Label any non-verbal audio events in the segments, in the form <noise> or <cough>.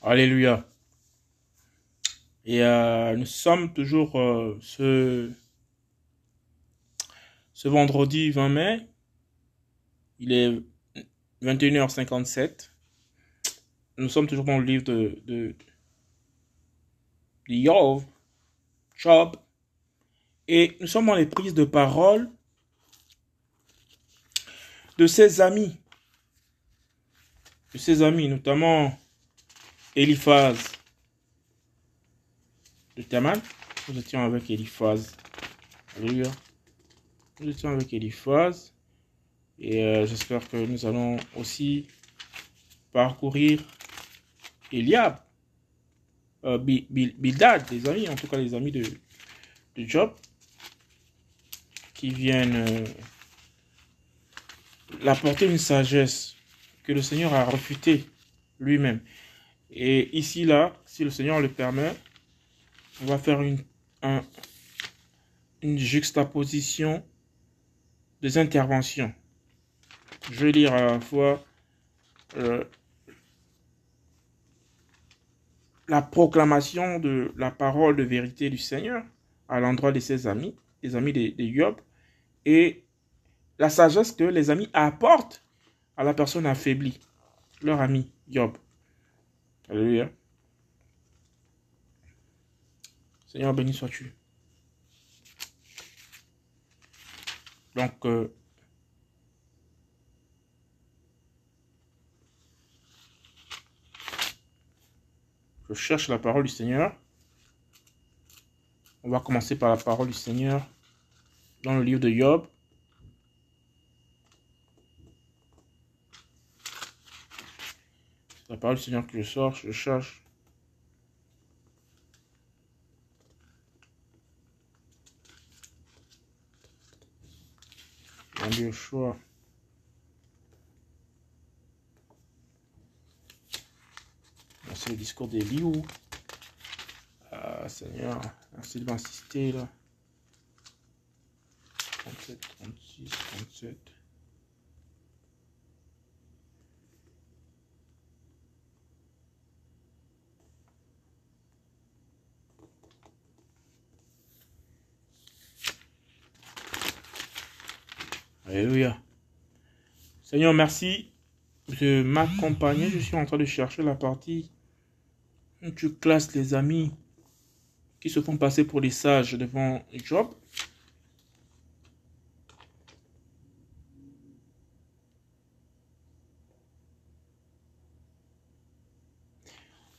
Alléluia. Et euh, nous sommes toujours euh, ce, vendredi 20 mai. Il est 21h57. Nous sommes toujours dans le livre de, de, Job, Job. Et nous sommes dans les prises de parole de ses amis. De ses amis, notamment Eliphaz de Taman. Nous étions avec Eliphaz. Nous étions avec Eliphaz. Et euh, j'espère que nous allons aussi parcourir Eliab. Euh, Bildad, les amis, en tout cas les amis de, Job, qui viennent euh, l'apporter une sagesse que le Seigneur a refutée lui-même. Et ici, là, si le Seigneur le permet, on va faire une, juxtaposition des interventions. Je vais lire à la fois euh, la proclamation de la parole de vérité du Seigneur à l'endroit de ses amis, les amis de, de Job, et la sagesse que les amis apportent à la personne affaiblie, leur ami Job. Alléluia. Seigneur, béni sois-tu. Donc, euh, je cherche la parole du Seigneur. On va commencer par la parole du Seigneur dans le livre de Job. Parole Seigneur que je sors, je cherche. Un choix. C'est le discours d'Eliou. Ah, Seigneur, merci de m'assister là. 37, 36, 37. Alléluia. Seigneur, merci de m'accompagner. Je suis en train de chercher la partie où tu classes les amis qui se font passer pour des sages devant Job.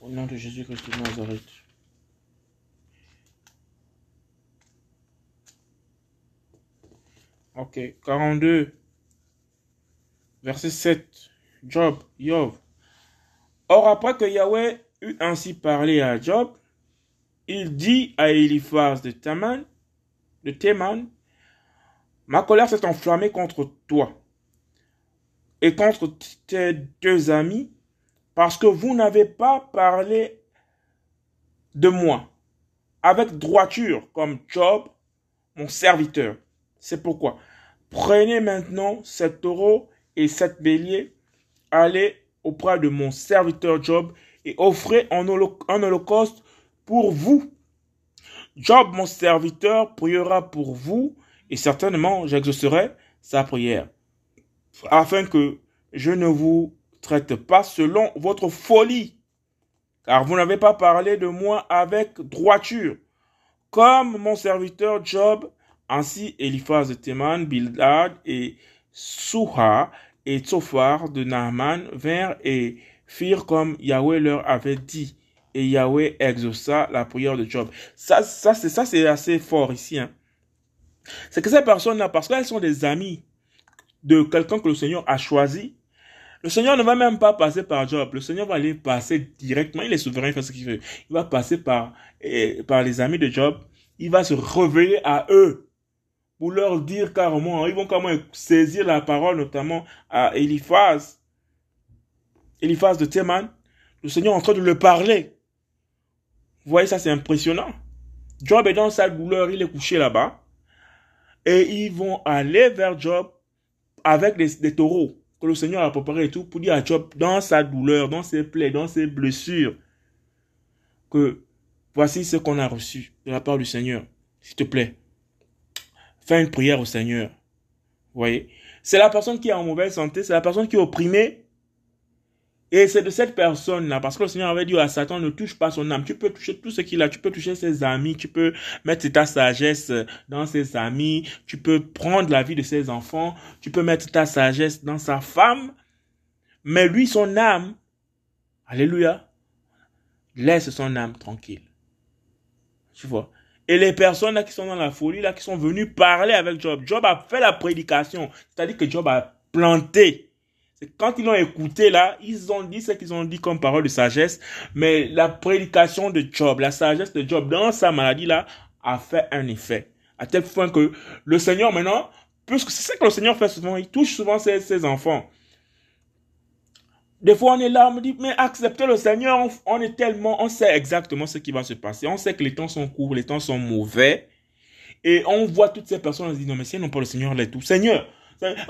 Au nom de Jésus-Christ de Nazareth. Ok, 42, verset 7, Job, Job. Or, après que Yahweh eut ainsi parlé à Job, il dit à Eliphaz de Taman, de Teman, ma colère s'est enflammée contre toi et contre tes deux amis, parce que vous n'avez pas parlé de moi avec droiture comme Job, mon serviteur. C'est pourquoi Prenez maintenant cet taureau et cet bélier, allez auprès de mon serviteur Job et offrez un, holocauste pour vous. Job, mon serviteur, priera pour vous et certainement j'exaucerai sa prière, afin que je ne vous traite pas selon votre folie, car vous n'avez pas parlé de moi avec droiture, comme mon serviteur Job ainsi, Eliphaz de Théman, Bildad et Souha et Tsophar de Naaman vinrent et firent comme Yahweh leur avait dit. Et Yahweh exauça la prière de Job. Ça, ça, c'est, ça, c'est assez fort ici. Hein. C'est que ces personnes-là, parce qu'elles sont des amis de quelqu'un que le Seigneur a choisi, le Seigneur ne va même pas passer par Job. Le Seigneur va aller passer directement. Il est souverain, il fait ce qu'il veut. Il va passer par, par les amis de Job. Il va se révéler à eux pour leur dire carrément, ils vont comment saisir la parole, notamment à Eliphaz, Eliphaz de Théman, le Seigneur est en train de le parler. Vous voyez, ça c'est impressionnant. Job est dans sa douleur, il est couché là-bas. Et ils vont aller vers Job avec des, taureaux que le Seigneur a préparé et tout pour dire à Job, dans sa douleur, dans ses plaies, dans ses blessures, que voici ce qu'on a reçu de la part du Seigneur. S'il te plaît, fais une prière au Seigneur. Vous voyez? C'est la personne qui est en mauvaise santé, c'est la personne qui est opprimée. Et c'est de cette personne-là, parce que le Seigneur avait dit à Satan, ne touche pas son âme. Tu peux toucher tout ce qu'il a, tu peux toucher ses amis, tu peux mettre ta sagesse dans ses amis, tu peux prendre la vie de ses enfants, tu peux mettre ta sagesse dans sa femme. Mais lui, son âme, alléluia, laisse son âme tranquille. Tu vois? Et les personnes là qui sont dans la folie, là, qui sont venues parler avec Job. Job a fait la prédication. C'est-à-dire que Job a planté. Quand ils l'ont écouté là, ils ont dit ce qu'ils ont dit comme parole de sagesse. Mais la prédication de Job, la sagesse de Job dans sa maladie là, a fait un effet. À tel point que le Seigneur maintenant, puisque c'est ça que le Seigneur fait souvent, il touche souvent ses enfants. Des fois, on est là, on me dit, mais acceptez le Seigneur, on, est tellement, on sait exactement ce qui va se passer. On sait que les temps sont courts, les temps sont mauvais. Et on voit toutes ces personnes, on se dit, non, mais si non pas le Seigneur, là tout. Seigneur,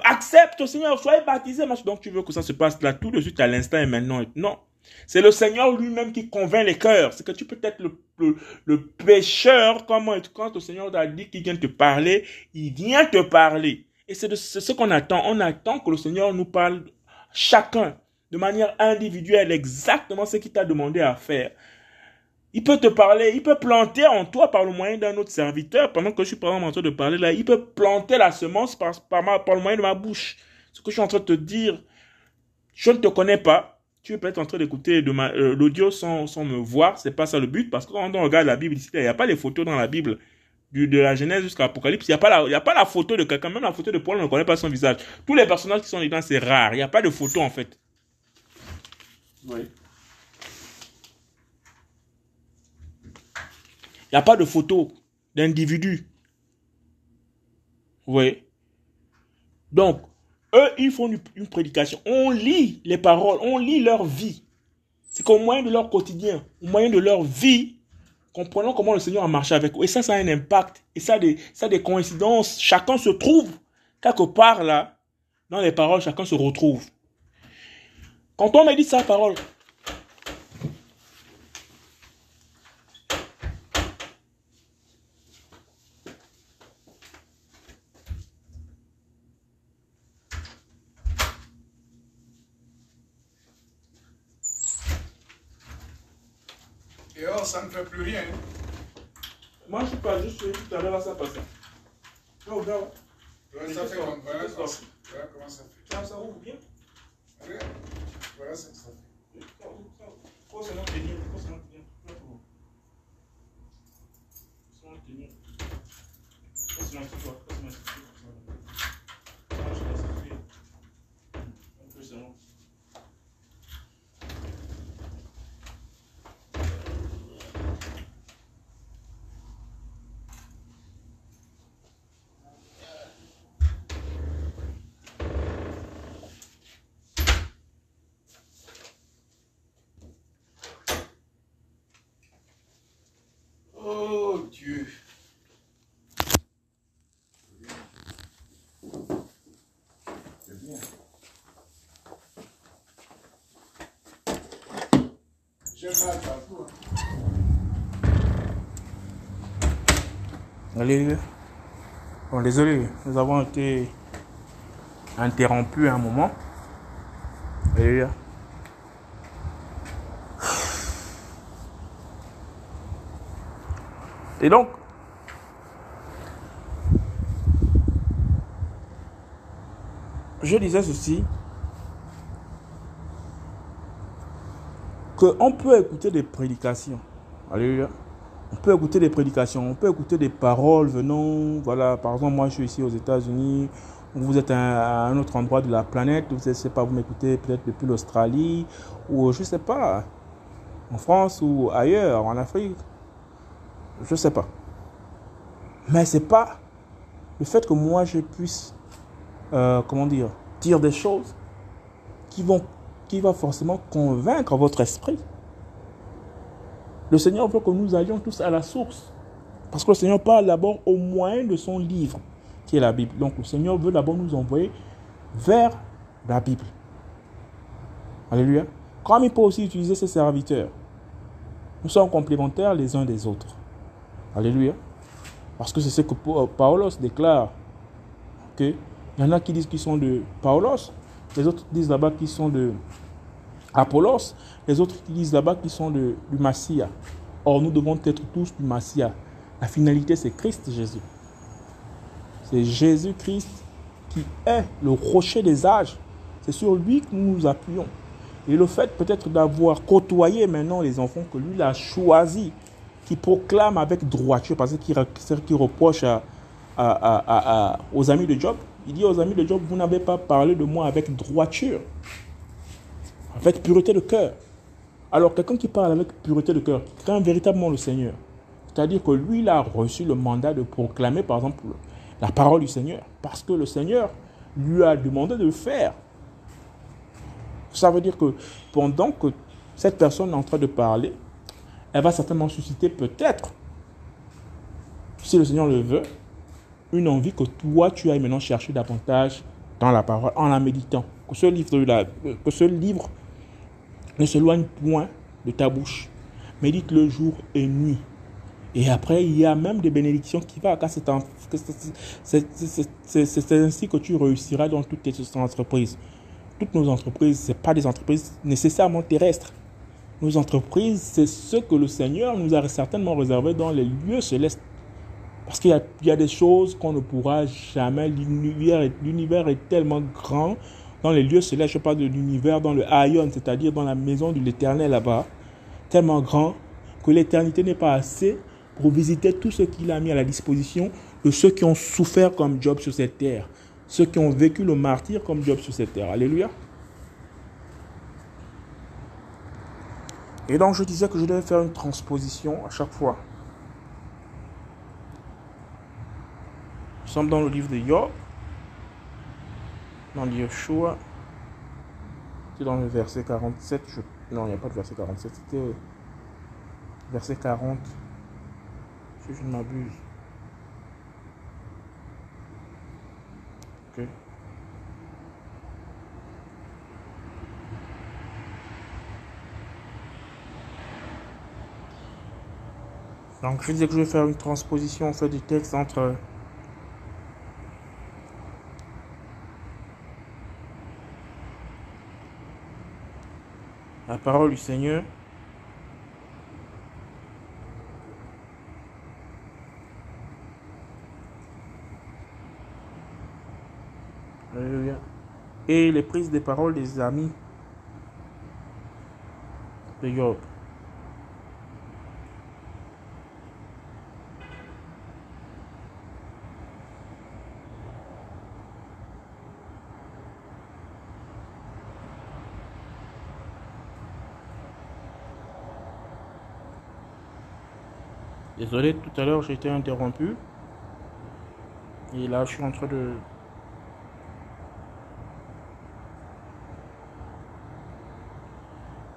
accepte, Seigneur, soyez baptisé. Donc, tu veux que ça se passe là tout de suite, à l'instant et maintenant. Non. C'est le Seigneur lui-même qui convainc les cœurs. C'est que tu peux être le, le, le pécheur, comment, quand le Seigneur t'a dit qu'il vient te parler, il vient te parler. Et c'est ce qu'on attend. On attend que le Seigneur nous parle chacun de manière individuelle exactement ce qu'il t'a demandé à faire. Il peut te parler, il peut planter en toi par le moyen d'un autre serviteur. Pendant que je suis par exemple en train de parler là, il peut planter la semence par, par, le moyen de ma bouche. Ce que je suis en train de te dire, je ne te connais pas. Tu es peut-être en train d'écouter euh, l'audio sans, sans me voir. C'est pas ça le but. Parce que quand on regarde la Bible il n'y a pas les photos dans la Bible. De la Genèse jusqu'à l'Apocalypse, il n'y a, pas la, a pas la photo de quelqu'un. Même la photo de Paul, on ne connaît pas son visage. Tous les personnages qui sont dedans, c'est rare. Il n'y a pas de photo en fait. Il n'y a pas de photo d'individu. Oui. Donc, eux, ils font une, prédication. On lit les paroles, on lit leur vie. C'est qu'au moyen de leur quotidien, au moyen de leur vie, comprenons comment le Seigneur a marché avec eux. Et ça, ça a un impact. Et ça ça a des coïncidences. Chacun se trouve quelque part là, dans les paroles, chacun se retrouve. Quand on médite sa parole, Et oh, ça ne fait plus rien. Moi, je suis pas juste tout à l'heure, ça passe. Oh, regarde. ça fait comme, voilà, voilà comment ça fait? Ça, ça ouvre bien? Regarde. Voilà ce que ça seulement tenir, tenir. Tenir. Tenir. Allez, bon, désolé, nous avons été interrompus un moment. Et donc, je disais ceci, qu'on peut écouter des prédications. Alléluia. On peut écouter des prédications, on peut écouter des paroles venant, voilà, par exemple, moi je suis ici aux États-Unis, vous êtes à un autre endroit de la planète, vous ne sais pas, vous m'écoutez peut-être depuis l'Australie, ou je ne sais pas, en France ou ailleurs, en Afrique, je ne sais pas. Mais c'est pas le fait que moi je puisse, euh, comment dire, dire des choses qui vont qui va forcément convaincre votre esprit. Le Seigneur veut que nous allions tous à la source. Parce que le Seigneur parle d'abord au moyen de son livre, qui est la Bible. Donc le Seigneur veut d'abord nous envoyer vers la Bible. Alléluia. Comme il peut aussi utiliser ses serviteurs. Nous sommes complémentaires les uns des autres. Alléluia. Parce que c'est ce que Paulos déclare. Que il y en a qui disent qu'ils sont de Paulos, les autres disent là-bas qu'ils sont de Apollos, les autres qui disent là-bas qu'ils sont de, du Massia. Or, nous devons être tous du Massia. La finalité, c'est Christ Jésus. C'est Jésus-Christ qui est le rocher des âges. C'est sur lui que nous nous appuyons. Et le fait peut-être d'avoir côtoyé maintenant les enfants que lui a choisis, qui proclame avec droiture, parce qu'il reproche aux amis de Job, il dit aux amis de Job, vous n'avez pas parlé de moi avec droiture, avec pureté de cœur. Alors quelqu'un qui parle avec pureté de cœur, qui craint véritablement le Seigneur, c'est-à-dire que lui, il a reçu le mandat de proclamer, par exemple, la parole du Seigneur, parce que le Seigneur lui a demandé de le faire. Ça veut dire que pendant que cette personne est en train de parler, elle va certainement susciter peut-être, si le Seigneur le veut, une envie que toi, tu ailles maintenant chercher davantage dans la parole, en la méditant. Que ce livre, que ce livre ne s'éloigne point de ta bouche. Médite le jour et nuit. Et après, il y a même des bénédictions qui vont, car c'est ainsi que tu réussiras dans toutes tes entreprises. Toutes nos entreprises, ce pas des entreprises nécessairement terrestres. Nos entreprises, c'est ce que le Seigneur nous a certainement réservé dans les lieux célestes. Parce qu'il y, a des choses qu'on ne pourra jamais. L'univers est, tellement grand dans les lieux célestes. Je parle de l'univers dans le Aion, c'est-à-dire dans la maison de l'éternel là-bas. Tellement grand que l'éternité n'est pas assez pour visiter tout ce qu'il a mis à la disposition de ceux qui ont souffert comme Job sur cette terre. Ceux qui ont vécu le martyr comme Job sur cette terre. Alléluia. Et donc je disais que je devais faire une transposition à chaque fois. Nous sommes dans le livre de Job, dans Yeshua. C'est dans le verset 47. Non, il n'y a pas de verset 47. C'était verset 40. Si je ne m'abuse. Ok. Donc je disais que je vais faire une transposition en fait du texte entre parole du Seigneur. Et les prises des paroles des amis de Job. Désolé, tout à l'heure j'ai été interrompu. Et là, je suis en train de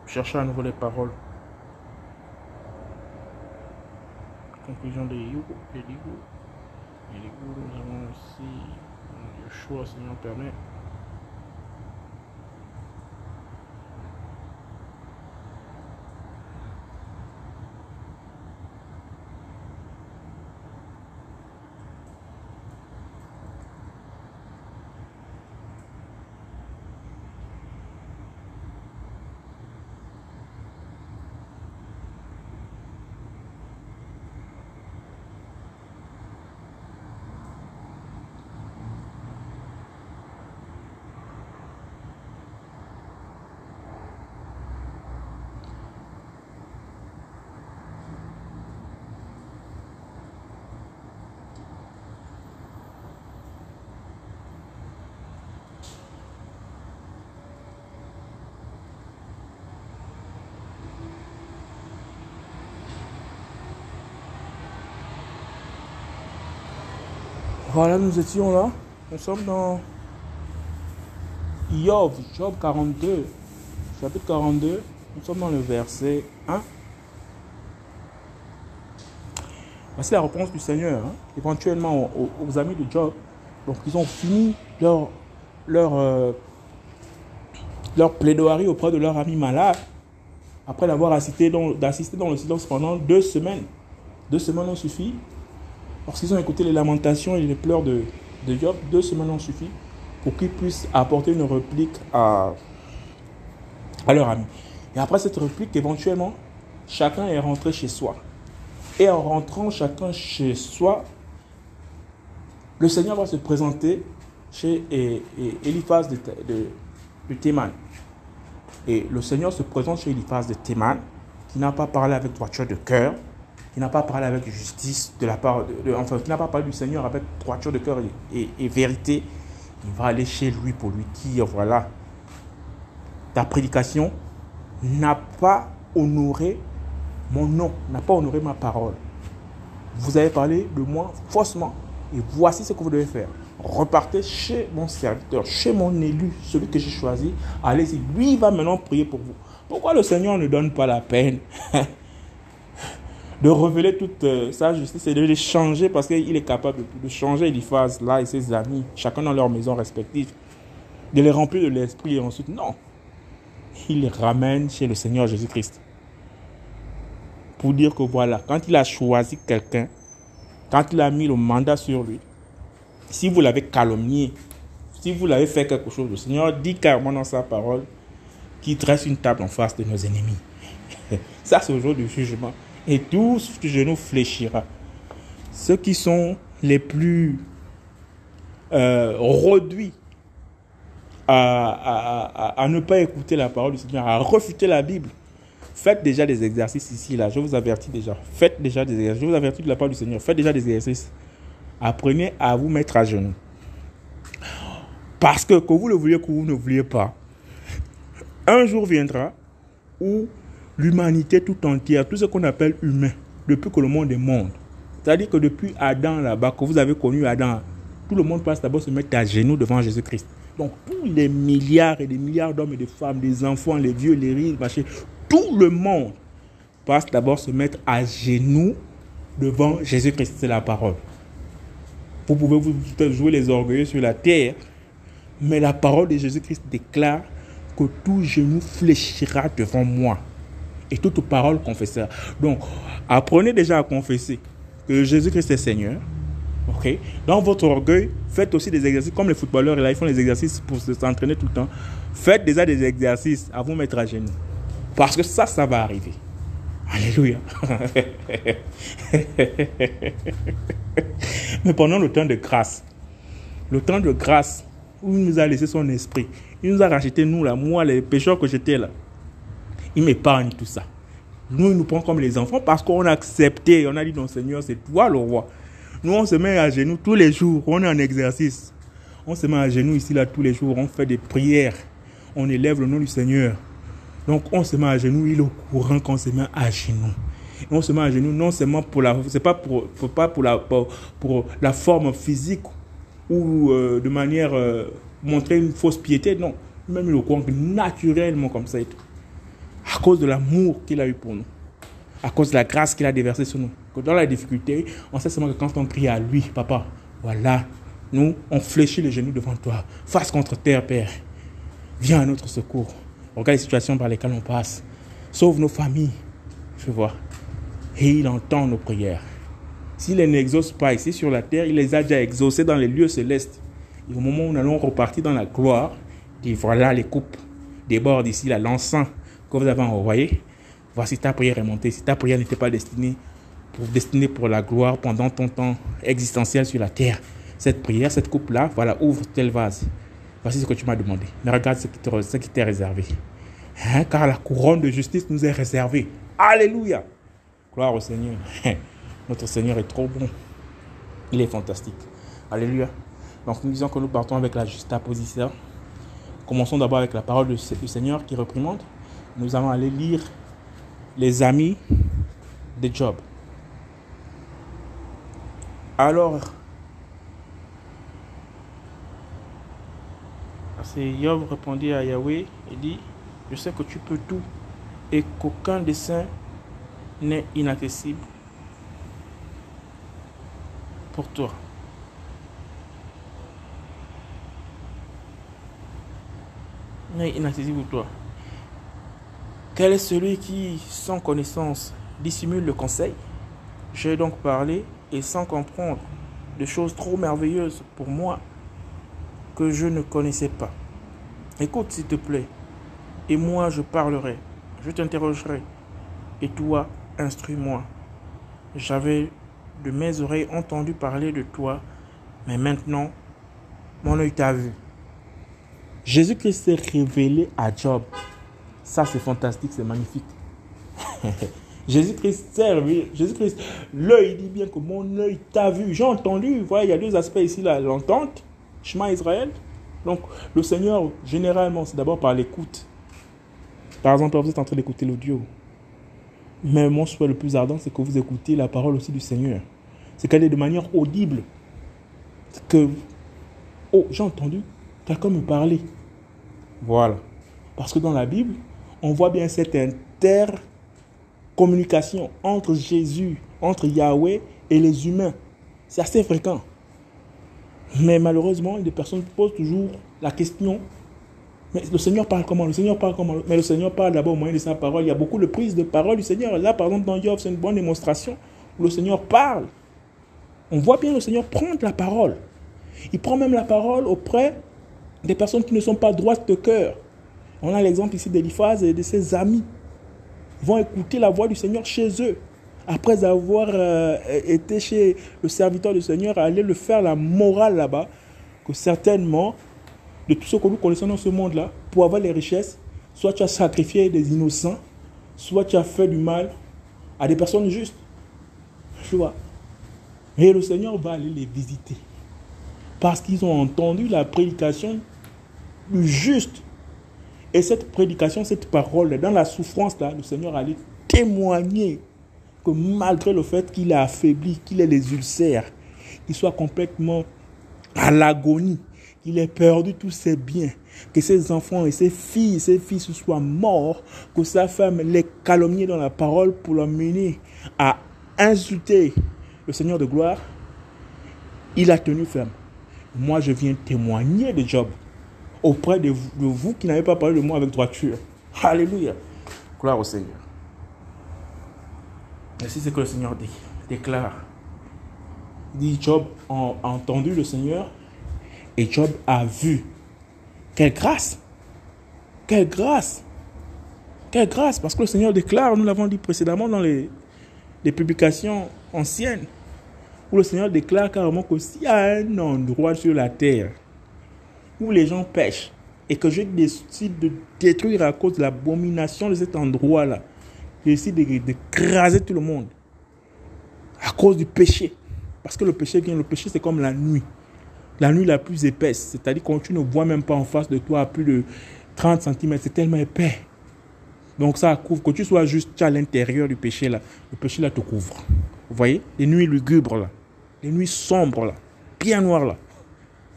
chercher à nouveau les paroles. Conclusion de Yugo, de Ligo. Nous avons aussi le choix, si on permet. Voilà, nous étions là. Nous sommes dans Yov, Job 42, chapitre 42. Nous sommes dans le verset 1. Voici la réponse du Seigneur, hein. éventuellement aux, amis de Job. Donc, ils ont fini leur, leur, euh, leur plaidoirie auprès de leur ami malade. après l'avoir assisté dans, d'assister dans le silence pendant deux semaines. Deux semaines ont suffi. Lorsqu'ils ont écouté les lamentations et les pleurs de, de Job, deux semaines ont suffi pour qu'ils puissent apporter une réplique à, leur ami. Et après cette réplique, éventuellement, chacun est rentré chez soi. Et en rentrant chacun chez soi, le Seigneur va se présenter chez Eliphaz de Théman. Et le Seigneur se présente chez Eliphaz de Théman, qui n'a pas parlé avec droiture de cœur, qui n'a pas parlé avec justice de la part de, enfin qui n'a pas parlé du Seigneur avec droiture de cœur et, et, vérité, il va aller chez lui pour lui dire voilà, ta prédication n'a pas honoré mon nom, n'a pas honoré ma parole. Vous avez parlé de moi faussement et voici ce que vous devez faire. Repartez chez mon serviteur, chez mon élu, celui que j'ai choisi. Allez-y, lui va maintenant prier pour vous. Pourquoi le Seigneur ne donne pas la peine? <laughs> de révéler toute euh, sa justice et de les changer parce qu'il est capable de changer Eliphaz là et ses amis, chacun dans leur maison respective, de les remplir de l'esprit et ensuite, non. Il les ramène chez le Seigneur Jésus-Christ. Pour dire que voilà, quand il a choisi quelqu'un, quand il a mis le mandat sur lui, si vous l'avez calomnié, si vous l'avez fait quelque chose, le Seigneur dit carrément dans sa parole qu'il dresse une table en face de nos ennemis. <laughs> Ça, c'est au jour du jugement et tout genou fléchira. Ceux qui sont les plus euh, réduits à, à, à, ne pas écouter la parole du Seigneur, à refuter la Bible, faites déjà des exercices ici, là. Je vous avertis déjà. Faites déjà des exercices. Je vous avertis de la part du Seigneur. Faites déjà des exercices. Apprenez à vous mettre à genoux. Parce que, que vous le vouliez, que vous ne vouliez pas, un jour viendra où l'humanité tout entière, tout ce qu'on appelle humain, depuis que le monde est monde. C'est-à-dire que depuis Adam là-bas, que vous avez connu Adam, tout le monde passe d'abord se mettre à genoux devant Jésus-Christ. Donc tous les milliards et des milliards d'hommes et de femmes, des enfants, les vieux, les riches, tout le monde passe d'abord se mettre à genoux devant Jésus-Christ. C'est la parole. Vous pouvez vous jouer les orgueilleux sur la terre, mais la parole de Jésus-Christ déclare que tout genou fléchira devant moi et toute parole confesseur. Donc, apprenez déjà à confesser que Jésus-Christ est Seigneur. Ok? Dans votre orgueil, faites aussi des exercices comme les footballeurs. Là, ils font des exercices pour s'entraîner tout le temps. Faites déjà des exercices à vous mettre à genoux. Parce que ça, ça va arriver. Alléluia. <laughs> Mais pendant le temps de grâce, le temps de grâce où il nous a laissé son esprit, il nous a racheté, nous, là, moi, les pécheurs que j'étais là, il m'épargne tout ça. Nous, il nous prend comme les enfants parce qu'on a accepté, on a dit non Seigneur, c'est toi le roi. Nous, on se met à genoux tous les jours, on est en exercice. On se met à genoux ici, là, tous les jours, on fait des prières, on élève le nom du Seigneur. Donc, on se met à genoux, il est au courant qu'on se met à genoux. On se met à genoux non seulement pour la, c'est pas pour, la, forme physique ou euh, de manière euh, montrer une fausse piété, non. Même il au courant naturellement comme ça et tout à cause de l'amour qu'il a eu pour nous, à cause de la grâce qu'il a déversée sur nous. Que dans la difficulté, on sait seulement que quand on crie à lui, papa, voilà, nous, on fléchit les genoux devant toi, face contre terre, Père. Viens à notre secours. Regarde les situations par lesquelles on passe. Sauve nos familles, je vois. Et il entend nos prières. S'il les n'exauce pas ici sur la terre, il les a déjà exaucées dans les lieux célestes. Et au moment où nous allons repartir dans la gloire, dit voilà les coupes débordent ici, là, l'encens que vous avez envoyé, voici ta prière est montée. Si ta prière n'était pas destinée pour, destinée pour la gloire pendant ton temps existentiel sur la terre, cette prière, cette coupe-là, voilà, ouvre tel vase. Voici ce que tu m'as demandé. Mais regarde ce qui t'est réservé. Hein, car la couronne de justice nous est réservée. Alléluia. Gloire au Seigneur. Notre Seigneur est trop bon. Il est fantastique. Alléluia. Donc nous disons que nous partons avec la juxtaposition. Commençons d'abord avec la parole du Seigneur qui reprimande nous allons aller lire les amis de Job. Alors, Job répondit à Yahweh et dit, je sais que tu peux tout et qu'aucun dessein n'est inaccessible pour toi. N'est inaccessible pour toi. Quel est celui qui, sans connaissance, dissimule le conseil? J'ai donc parlé et sans comprendre de choses trop merveilleuses pour moi que je ne connaissais pas. Écoute s'il te plaît, et moi je parlerai, je t'interrogerai, et toi instruis-moi. J'avais de mes oreilles entendu parler de toi, mais maintenant mon œil t'a vu. Jésus-Christ s'est révélé à Job. Ça, c'est fantastique, c'est magnifique. <laughs> Jésus-Christ révélé. Jésus-Christ, l'œil dit bien que mon œil t'a vu. J'ai entendu, voilà, il y a deux aspects ici, là, l'entente, chemin Israël. Donc, le Seigneur, généralement, c'est d'abord par l'écoute. Par exemple, vous êtes en train d'écouter l'audio. Mais mon souhait le plus ardent, c'est que vous écoutez la parole aussi du Seigneur. C'est qu'elle est de manière audible. Que, oh, j'ai entendu quelqu'un me parler. Voilà. Parce que dans la Bible, on voit bien cette intercommunication entre Jésus, entre Yahweh et les humains. C'est assez fréquent. Mais malheureusement, des personnes posent toujours la question mais le Seigneur parle comment? Le Seigneur parle comment? Mais le Seigneur parle d'abord au moyen de sa parole. Il y a beaucoup de prises de parole du Seigneur. Là, par exemple, dans Job, c'est une bonne démonstration où le Seigneur parle. On voit bien le Seigneur prendre la parole. Il prend même la parole auprès des personnes qui ne sont pas droites de cœur. On a l'exemple ici d'Eliphaz et de ses amis. Ils vont écouter la voix du Seigneur chez eux. Après avoir euh, été chez le serviteur du Seigneur, aller le faire la morale là-bas, que certainement, de tout ce que nous connaissons dans ce monde-là, pour avoir les richesses, soit tu as sacrifié des innocents, soit tu as fait du mal à des personnes justes. Tu vois. Et le Seigneur va aller les visiter. Parce qu'ils ont entendu la prédication du juste. Et cette prédication, cette parole, dans la souffrance, là, le Seigneur allait témoigner que malgré le fait qu'il a affaibli, qu'il ait les ulcères, qu'il soit complètement à l'agonie, qu'il ait perdu tous ses biens, que ses enfants et ses filles, ses fils soient morts, que sa femme les calomnie dans la parole pour l'emmener à insulter le Seigneur de gloire, il a tenu ferme. Moi, je viens témoigner de Job auprès de vous, de vous qui n'avez pas parlé de moi avec droiture. Alléluia. Gloire au Seigneur. Ainsi, c'est que le Seigneur dit, déclare. Il dit Job a entendu le Seigneur et Job a vu. Quelle grâce! Quelle grâce! Quelle grâce! Parce que le Seigneur déclare, nous l'avons dit précédemment dans les, les publications anciennes, où le Seigneur déclare carrément que s'il y a un endroit sur la terre où les gens pêchent et que je décide de détruire à cause de l'abomination de cet endroit-là, je décide d'écraser tout le monde à cause du péché. Parce que le péché vient, le péché c'est comme la nuit. La nuit la plus épaisse, c'est-à-dire quand tu ne vois même pas en face de toi à plus de 30 cm, c'est tellement épais. Donc ça couvre, que tu sois juste à l'intérieur du péché là, le péché là te couvre. Vous voyez? Les nuits lugubres là, les nuits sombres là, bien noires là.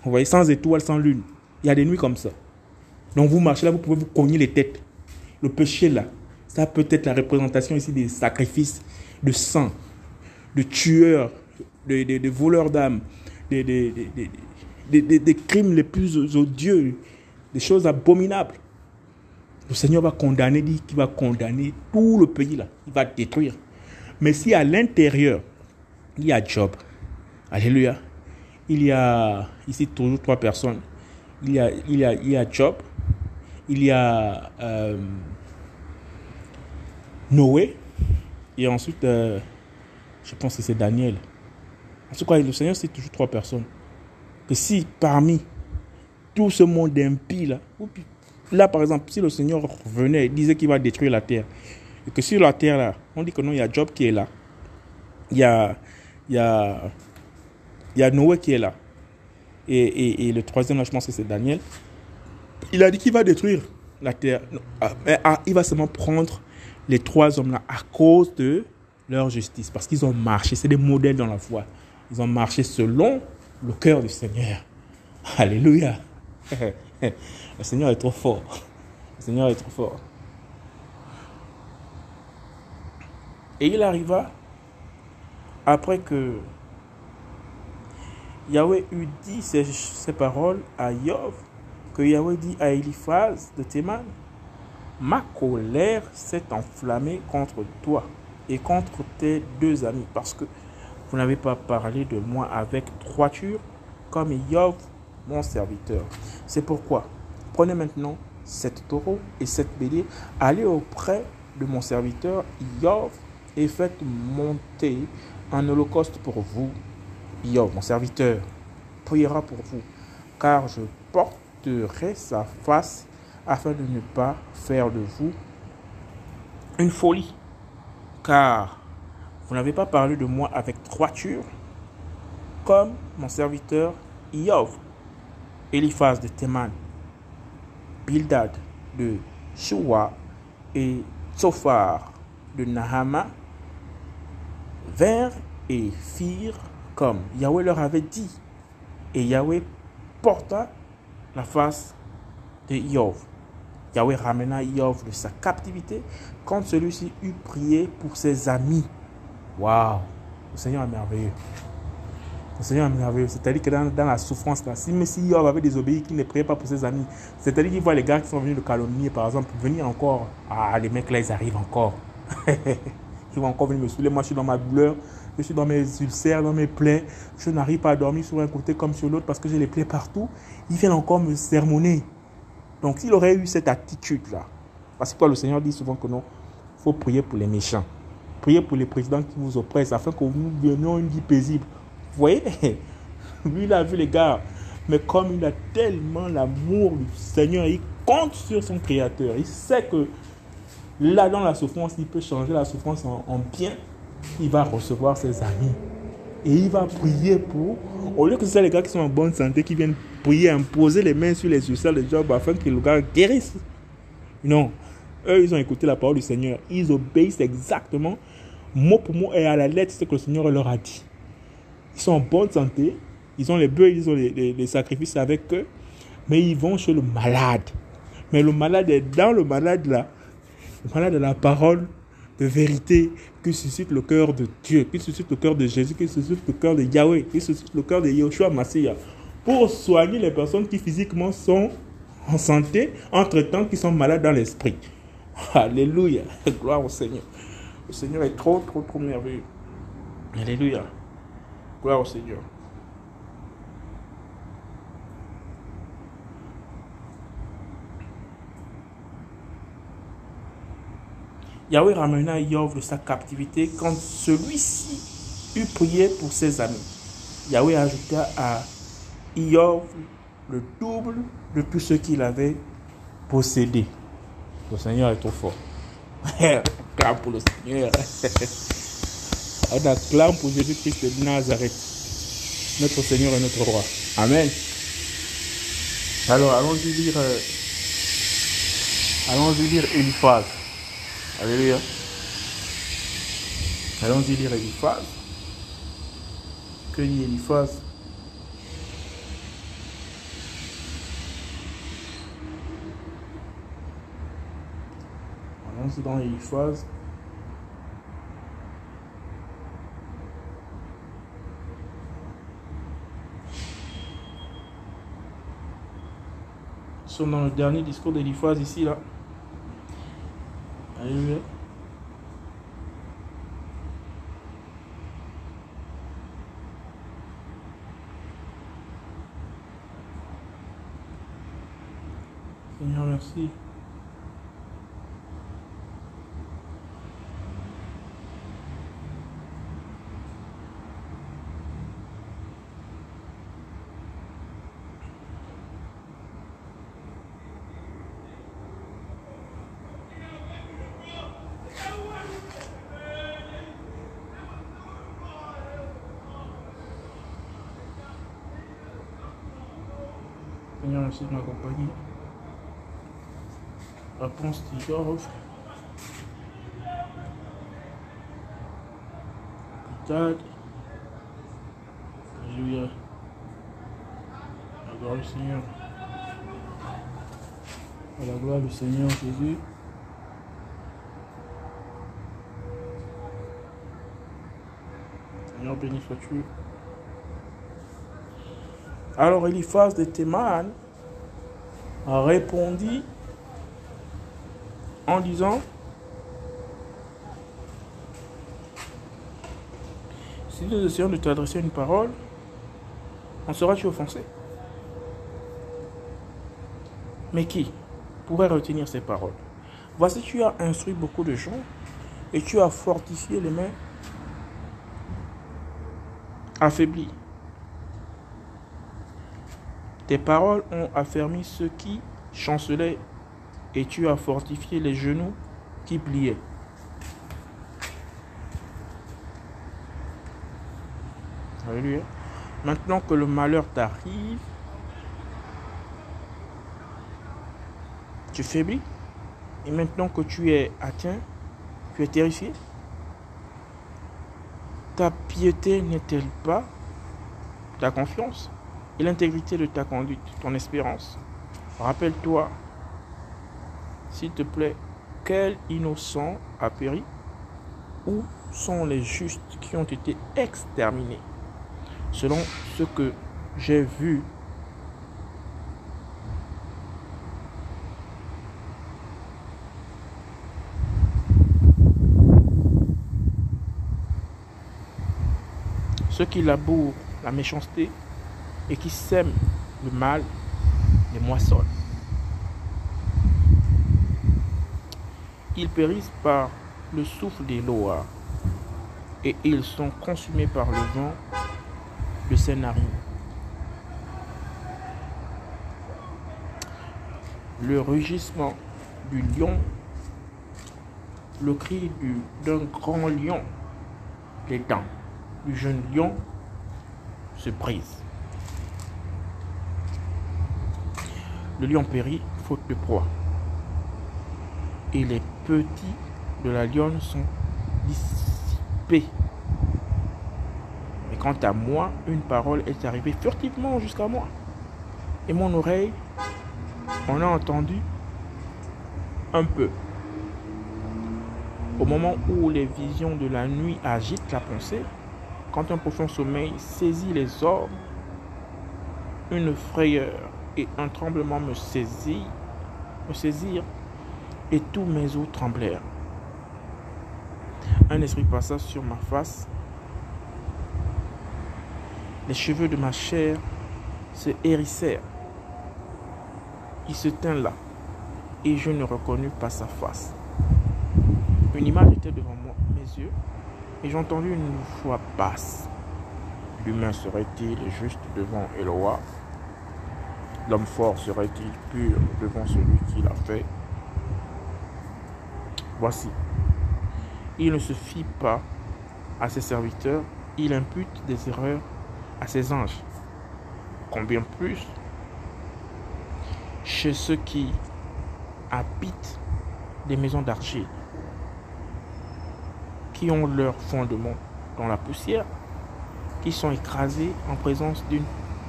Vous voyez, sans étoiles, sans lune. Il y a des nuits comme ça. Donc vous marchez là, vous pouvez vous cogner les têtes. Le péché là, ça peut être la représentation ici des sacrifices de sang, de tueurs, de, voleurs d'âmes, des, des, crimes les plus odieux, des choses abominables. Le Seigneur va condamner, dit qu'il va condamner tout le pays là. Il va détruire. Mais si à l'intérieur, il y a Job, Alléluia, il y a ici toujours trois personnes. Il y a, il Job, il y a euh, Noé, et ensuite, euh, je pense que c'est Daniel. En tout cas, le Seigneur, c'est toujours trois personnes. Que si parmi tout ce monde impie là, là par exemple, si le Seigneur revenait et disait qu'il va détruire la terre, et que sur la terre là, on dit que non, il y a Job qui est là, il y a, il y a Noé qui est là, et, le troisième là, je pense que c'est Daniel, il a dit qu'il va détruire la terre. Ah, il va seulement prendre les trois hommes là à cause de leur justice, parce qu'ils ont marché, c'est des modèles dans la foi. Ils ont marché selon le cœur du Seigneur. Alléluia. <laughs> Le Seigneur est trop fort. Le Seigneur est trop fort. Et il arriva, après que Yahweh eut dit ces, paroles à Yov, que Yahweh dit à Eliphaz de Théman, ma colère s'est enflammée contre toi et contre tes deux amis, parce que vous n'avez pas parlé de moi avec droiture, comme Yov, mon serviteur. C'est pourquoi, prenez maintenant sept taureaux et sept béliers, allez auprès de mon serviteur Yov et faites monter un holocauste pour vous. Yov, mon serviteur, priera pour vous, car je porterai sa face afin de ne pas faire de vous une folie. Car vous n'avez pas parlé de moi avec droiture, comme mon serviteur Iov, Eliphaz de Théman, Bildad de Shua et Tsophar de Nahama vinrent et firent comme Yahweh leur avait dit. Et Yahweh porta la face de Iov. Yahweh ramena Iov de sa captivité quand celui-ci eut prié pour ses amis. Waouh! Le Seigneur est merveilleux. Le Seigneur est merveilleux. C'est-à-dire que dans, la souffrance, là, si Messie Iov avait désobéi, qu'il ne priait pas pour ses amis, c'est-à-dire qu'il voit les gars qui sont venus le calomnier, par exemple, venir encore. Ah, les mecs là, ils arrivent encore. <laughs> ils vont encore venir me saouler. Moi, je suis dans ma douleur, je suis dans mes ulcères, dans mes plaies. Je n'arrive pas à dormir sur un côté comme sur l'autre parce que j'ai les plaies partout. Ils viennent encore me sermonner. Donc, s'il aurait eu cette attitude-là, parce que le Seigneur dit souvent que non, il faut prier pour les méchants. Priez pour les présidents qui vous oppressent afin que vous venions une vie paisible. Vous voyez? <laughs> Lui, il a vu les gars. Mais comme il a tellement l'amour du Seigneur, il compte sur son Créateur. Il sait que là, dans la souffrance, il peut changer la souffrance en, bien. Il va recevoir ses amis. Et il va prier pour. Au lieu que ce soit les gars qui sont en bonne santé, qui viennent prier, imposer les mains sur les ulcères de Job afin que le gars guérisse. Non. Eux, ils ont écouté la parole du Seigneur. Ils obéissent exactement, mot pour mot et à la lettre, ce que le Seigneur leur a dit. Ils sont en bonne santé. Ils ont les bœufs, ils ont les, sacrifices avec eux. Mais ils vont chez le malade. Mais le malade est dans le malade là. Le malade de la parole de vérité qui suscite le cœur de Dieu, qui suscite le cœur de Jésus, qui suscite le cœur de Yahweh, qui suscite le cœur de Yeshua Massia, pour soigner les personnes qui physiquement sont en santé, entre-temps qui sont malades dans l'esprit. <laughs> Alléluia. Gloire au Seigneur. Le Seigneur est trop, trop, trop merveilleux. Alléluia. Gloire au Seigneur. Yahweh ramena Yov de sa captivité quand celui-ci eut prié pour ses amis. Yahweh ajouta à Yov le double de tout ce qu'il avait possédé. Le Seigneur est trop fort. <laughs> acclame pour le Seigneur. <laughs> On acclame pour Jésus-Christ de Nazareth, notre Seigneur et notre Roi. Amen. Alors, allons-y lire, euh, allons-y lire Eliphaz. Alléluia. Allons-y lire Eliphaz. Que dit Eliphaz Allons-y dans Eliphaz. Nous sommes dans le dernier discours d'Eliphaz ici, là. Alléluia. Seigneur, merci. De m'accompagner. Réponse d'Igor. Pitad. Alléluia. La gloire du Seigneur. À la gloire du Seigneur Jésus. Seigneur, béni sois-tu. Alors Eliphaz de Théman a répondu en disant Si nous essayons de t'adresser une parole, en seras-tu offensé Mais qui pourrait retenir ces paroles? Voici, tu as instruit beaucoup de gens et tu as fortifié les mains affaiblies. Tes paroles ont affermi ceux qui chancelaient et tu as fortifié les genoux qui pliaient. Alléluia. Maintenant que le malheur t'arrive, tu faiblis. Et maintenant que tu es atteint, tu es terrifié. Ta piété n'est-elle pas ta confiance? Et l'intégrité de ta conduite, ton espérance. Rappelle-toi, s'il te plaît, quel innocent a péri Où sont les justes qui ont été exterminés. Selon ce que j'ai vu Ceux qui labourent la méchanceté et qui sèment le mal les moissonnent. Ils périssent par le souffle des lois et ils sont consumés par le vent de ses narines. Le rugissement du lion, le cri d'un grand lion, les dents du jeune lion se brise. Le lion périt faute de proie. Et les petits de la lionne sont dissipés. Mais quant à moi, une parole est arrivée furtivement jusqu'à moi. Et mon oreille en a entendu un peu. Au moment où les visions de la nuit agitent la pensée, quand un profond sommeil saisit les ordres, une frayeur et un tremblement me saisirent, me saisirent et tous mes os tremblèrent. Un esprit passa sur ma face. Les cheveux de ma chair se hérissèrent. Il se tint là et je ne reconnus pas sa face. Une image était devant moi, mes yeux et j'entendis une voix basse. L'humain serait-il juste devant Eloa L'homme fort serait-il pur devant celui qui l'a fait? Voici. Il ne se fie pas à ses serviteurs, il impute des erreurs à ses anges. Combien plus chez ceux qui habitent des maisons d'argile qui ont leur fondement dans la poussière, qui sont écrasés en présence d'une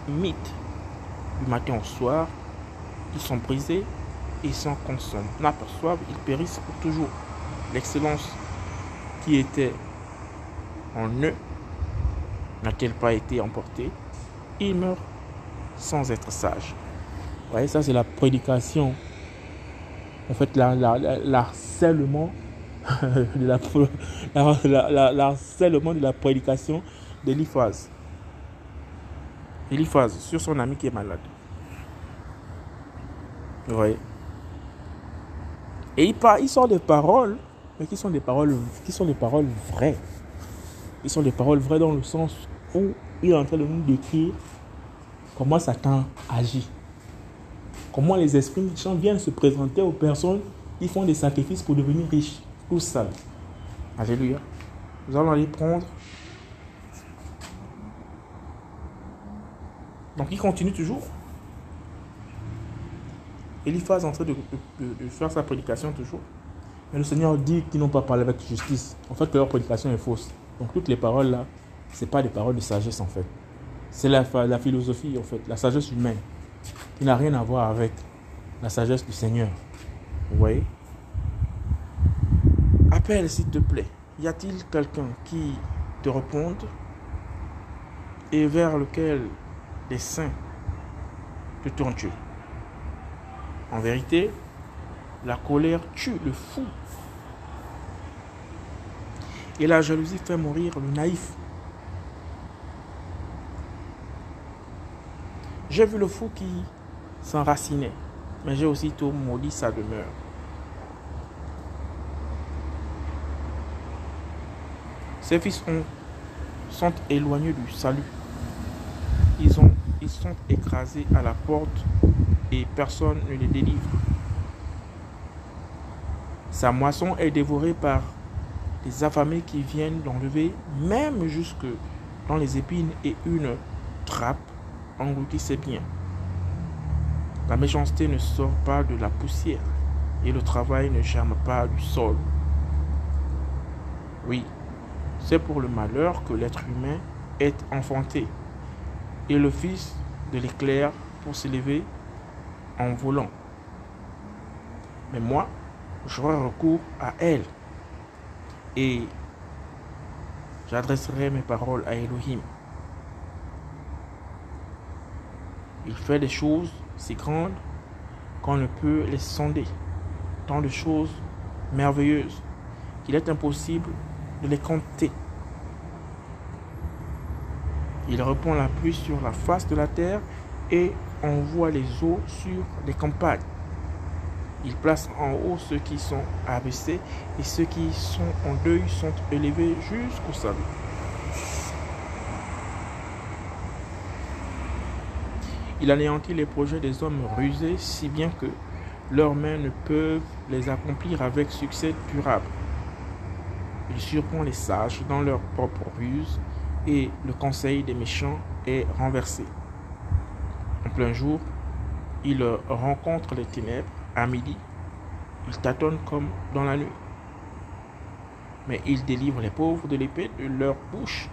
mythe du matin au soir, qui sont brisés et s'en consomment. N'aperçoivent, ils périssent pour toujours. L'excellence qui était en eux n'a-t-elle pas été emportée? Ils meurent sans être sages. Vous voyez, ça c'est la prédication. En fait, l'harcèlement de la, l'harcèlement de prédication d'Eliphaz. Eliphaz sur son ami qui est malade. Oui. Et il, part, sort des paroles, mais qui sont des paroles, qui sont des paroles vraies. Ils sont des paroles vraies dans le sens où il est en train de nous décrire comment Satan agit. Comment les esprits méchants viennent se présenter aux personnes qui font des sacrifices pour devenir riches tout seul. Alléluia. Nous allons aller prendre. Donc il continue toujours. Eliphaz est en train de, faire sa prédication toujours. Mais le Seigneur dit qu'ils n'ont pas parlé avec justice. En fait, que leur prédication est fausse. Donc toutes les paroles là, ce pas des paroles de sagesse en fait. C'est la, la philosophie en fait, la sagesse humaine. Qui n'a rien à voir avec la sagesse du Seigneur. Vous voyez? Appelle s'il te plaît. Y a-t-il quelqu'un qui te réponde et vers lequel les saints te tournent En vérité, La colère tue le fou. Et la jalousie fait mourir le naïf. J'ai vu le fou qui s'enracinait, mais j'ai aussitôt maudit sa demeure. Ses fils ont, sont éloignés du salut. Ils, ont, ils sont écrasés à la porte et personne ne les délivre. Sa moisson est dévorée par les affamés qui viennent l'enlever, même jusque dans les épines, et une trappe engloutit ses biens. La méchanceté ne sort pas de la poussière, et le travail ne germe pas du sol. Oui, c'est pour le malheur que l'être humain est enfanté, et le fils de l'éclair pour s'élever en volant. Mais moi, j'aurai recours à elle et j'adresserai mes paroles à Elohim. Il fait des choses si grandes qu'on ne peut les sonder, tant de choses merveilleuses qu'il est impossible de les compter. Il répand la pluie sur la face de la terre et envoie les eaux sur les campagnes. Il place en haut ceux qui sont abaissés et ceux qui sont en deuil sont élevés jusqu'au salut. Il anéantit les projets des hommes rusés si bien que leurs mains ne peuvent les accomplir avec succès durable. Il surprend les sages dans leur propre ruse et le conseil des méchants est renversé. En plein jour, il rencontre les ténèbres à midi, il tâtonne comme dans la nuit. Mais il délivre les pauvres de l'épée de leur bouche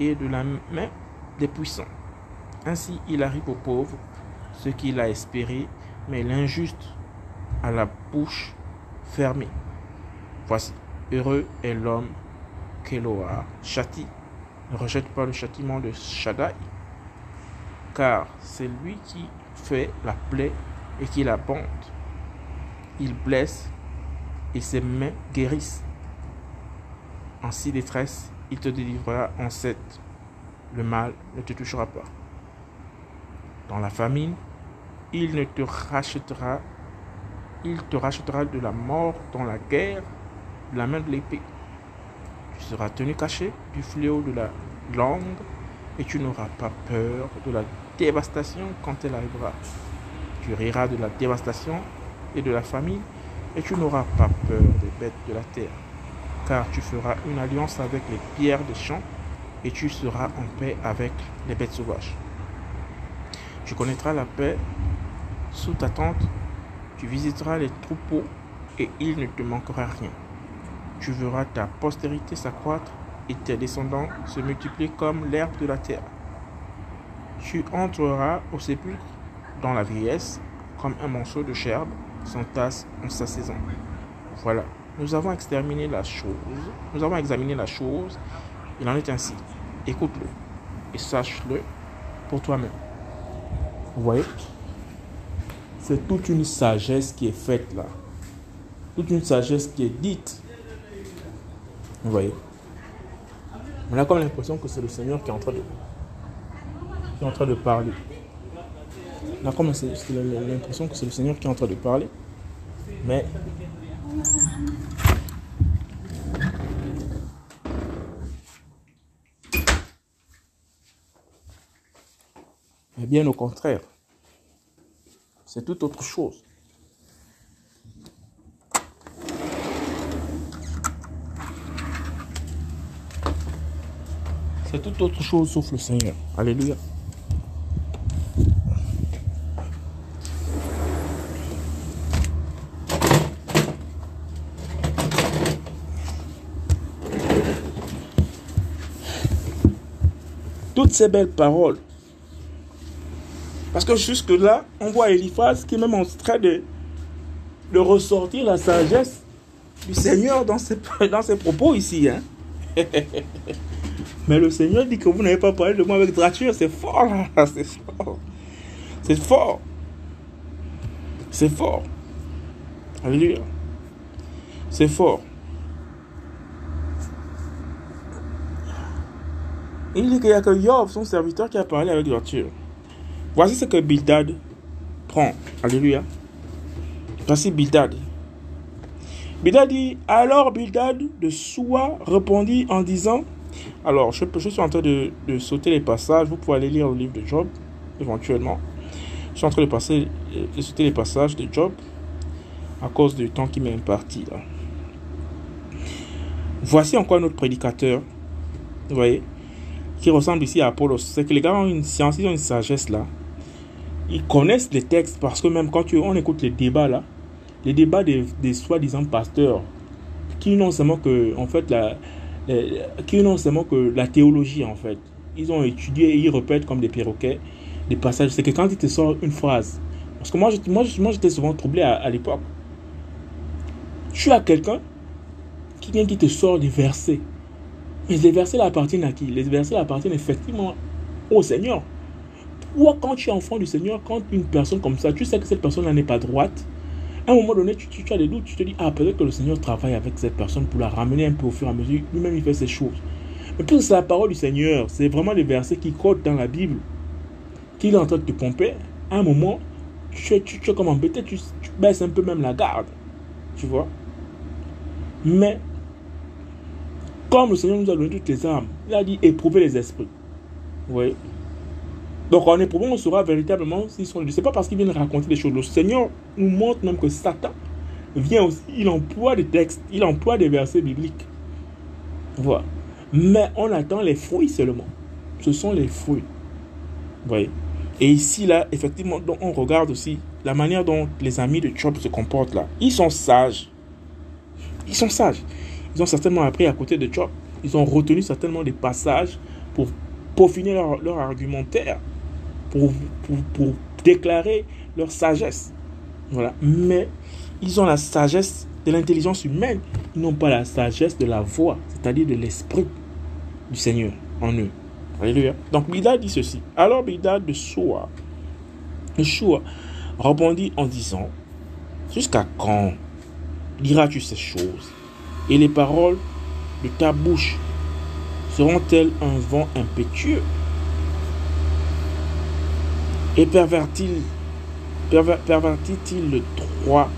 et de la main des puissants. Ainsi il arrive aux pauvres ce qu'il a espéré, mais l'injuste à la bouche fermée. Voici, heureux est l'homme qu'Eloah châtie. Ne rejette pas le châtiment de Shaddai, car c'est lui qui fait la plaie et qui la bande il blesse et ses mains guérissent. En si détresse, il te délivrera en sept. Le mal ne te touchera pas. Dans la famine, il ne te rachètera, il te rachètera de la mort dans la guerre, de la main de l'épée. Tu seras tenu caché du fléau de la langue et tu n'auras pas peur de la dévastation quand elle arrivera. Tu riras de la dévastation et de la famille, et tu n'auras pas peur des bêtes de la terre, car tu feras une alliance avec les pierres des champs, et tu seras en paix avec les bêtes sauvages. Tu connaîtras la paix sous ta tente, tu visiteras les troupeaux, et il ne te manquera rien. Tu verras ta postérité s'accroître et tes descendants se multiplier comme l'herbe de la terre. Tu entreras au sépulcre dans la vieillesse comme un morceau de gerbe s'entasse en sa saison. Voilà. Nous avons exterminé la chose. Nous avons examiné la chose. Il en est ainsi. Écoute-le et sache-le pour toi-même. Vous voyez? C'est toute une sagesse qui est faite là. Toute une sagesse qui est dite. Vous voyez On a comme l'impression que c'est le Seigneur qui est en train de, qui est en train de parler. On a comme l'impression que c'est le Seigneur qui est en train de parler. Mais Mais bien au contraire, c'est tout autre chose. C'est tout autre chose sauf le Seigneur. Alléluia. toutes ces belles paroles. Parce que jusque-là, on voit Eliphaz qui est même en train de, de ressortir la sagesse du Seigneur dans ses, <laughs> dans ses propos ici. Hein. <laughs> Mais le Seigneur dit que vous n'avez pas parlé de moi avec droiture. C'est fort, C'est fort. C'est fort. C'est fort. Alléluia. C'est fort. Il dit qu'il n'y a que Yov, son serviteur, qui a parlé avec droiture. Voici ce que Bildad prend. Alléluia. Voici Bildad. Bildad dit Alors Bildad de Soua répondit en disant Alors, je, suis en train de, sauter les passages. Vous pouvez aller lire le livre de Job, éventuellement. Je suis en train de, passer, de sauter les passages de Job à cause du temps qui m'est imparti. Voici encore un autre prédicateur. Vous voyez qui ressemble ici à Apollos, c'est que les gars ont une science, ils ont une sagesse là. Ils connaissent les textes parce que même quand on écoute les débats là, les débats des, des soi-disant pasteurs, qui n'ont seulement que, en fait, la, qui n'ont seulement que la théologie en fait. Ils ont étudié et ils répètent comme des perroquets des passages. C'est que quand ils te sortent une phrase, parce que moi, moi, moi j'étais souvent troublé à, l'époque. Suis à quelqu'un qui vient qui te sort des versets. Mais les versets appartiennent à qui? Les versets appartiennent effectivement au Seigneur. Pourquoi quand tu es enfant du Seigneur, quand une personne comme ça, tu sais que cette personne-là n'est pas droite, à un moment donné, tu, as des doutes, tu te dis, ah, peut-être que le Seigneur travaille avec cette personne pour la ramener un peu au fur et à mesure. Lui-même, il fait ces choses. Mais puisque c'est la parole du Seigneur, c'est vraiment les versets qui codent dans la Bible, qu'il est en train de te pomper, à un moment, tu, es comme embêté, tu, tu baisses un peu même la garde. Tu vois? Mais comme le Seigneur nous a donné toutes les armes, il a dit éprouver les esprits. Oui. Donc en éprouvant, on saura véritablement s'ils sont. Ce n'est pas parce qu'ils viennent raconter des choses. Le Seigneur nous montre même que Satan vient aussi, il emploie des textes, il emploie des versets bibliques. Voilà. Mais on attend les fruits seulement. Ce sont les fruits. Vous voyez? Et ici, là, effectivement, donc on regarde aussi la manière dont les amis de Job se comportent là. Ils sont sages. Ils sont sages. Ils ont certainement appris à côté de Job. Ils ont retenu certainement des passages pour peaufiner leur, leur argumentaire, pour, pour, pour, déclarer leur sagesse. Voilà. Mais ils ont la sagesse de l'intelligence humaine. Ils n'ont pas la sagesse de la voix, c'est-à-dire de l'esprit du Seigneur en eux. Alléluia. Donc Bida dit ceci. Alors Bida de de Soua répondit en disant Jusqu'à quand diras-tu ces choses? Et les paroles de ta bouche seront-elles un vent impétueux? Et pervertit-il perver, pervertit-il le droit?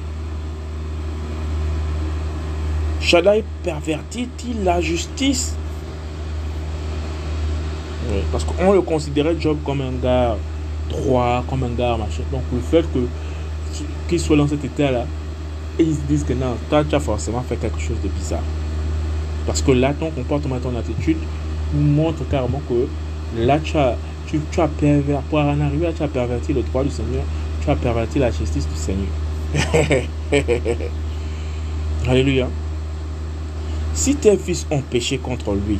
Shaddai pervertit-il la justice? Parce qu'on le considérait Job comme un gars droit, comme un gars machin. Donc le fait que qu'il soit dans cet état-là, ils se disent que non, toi, tu as forcément fait quelque chose de bizarre. Parce que là, ton comportement, ton attitude montre carrément que là, tu as, tu, as perverti, pour en arriver tu as perverti le droit du Seigneur, tu as perverti la justice du Seigneur. <laughs> Alléluia. Si tes fils ont péché contre lui,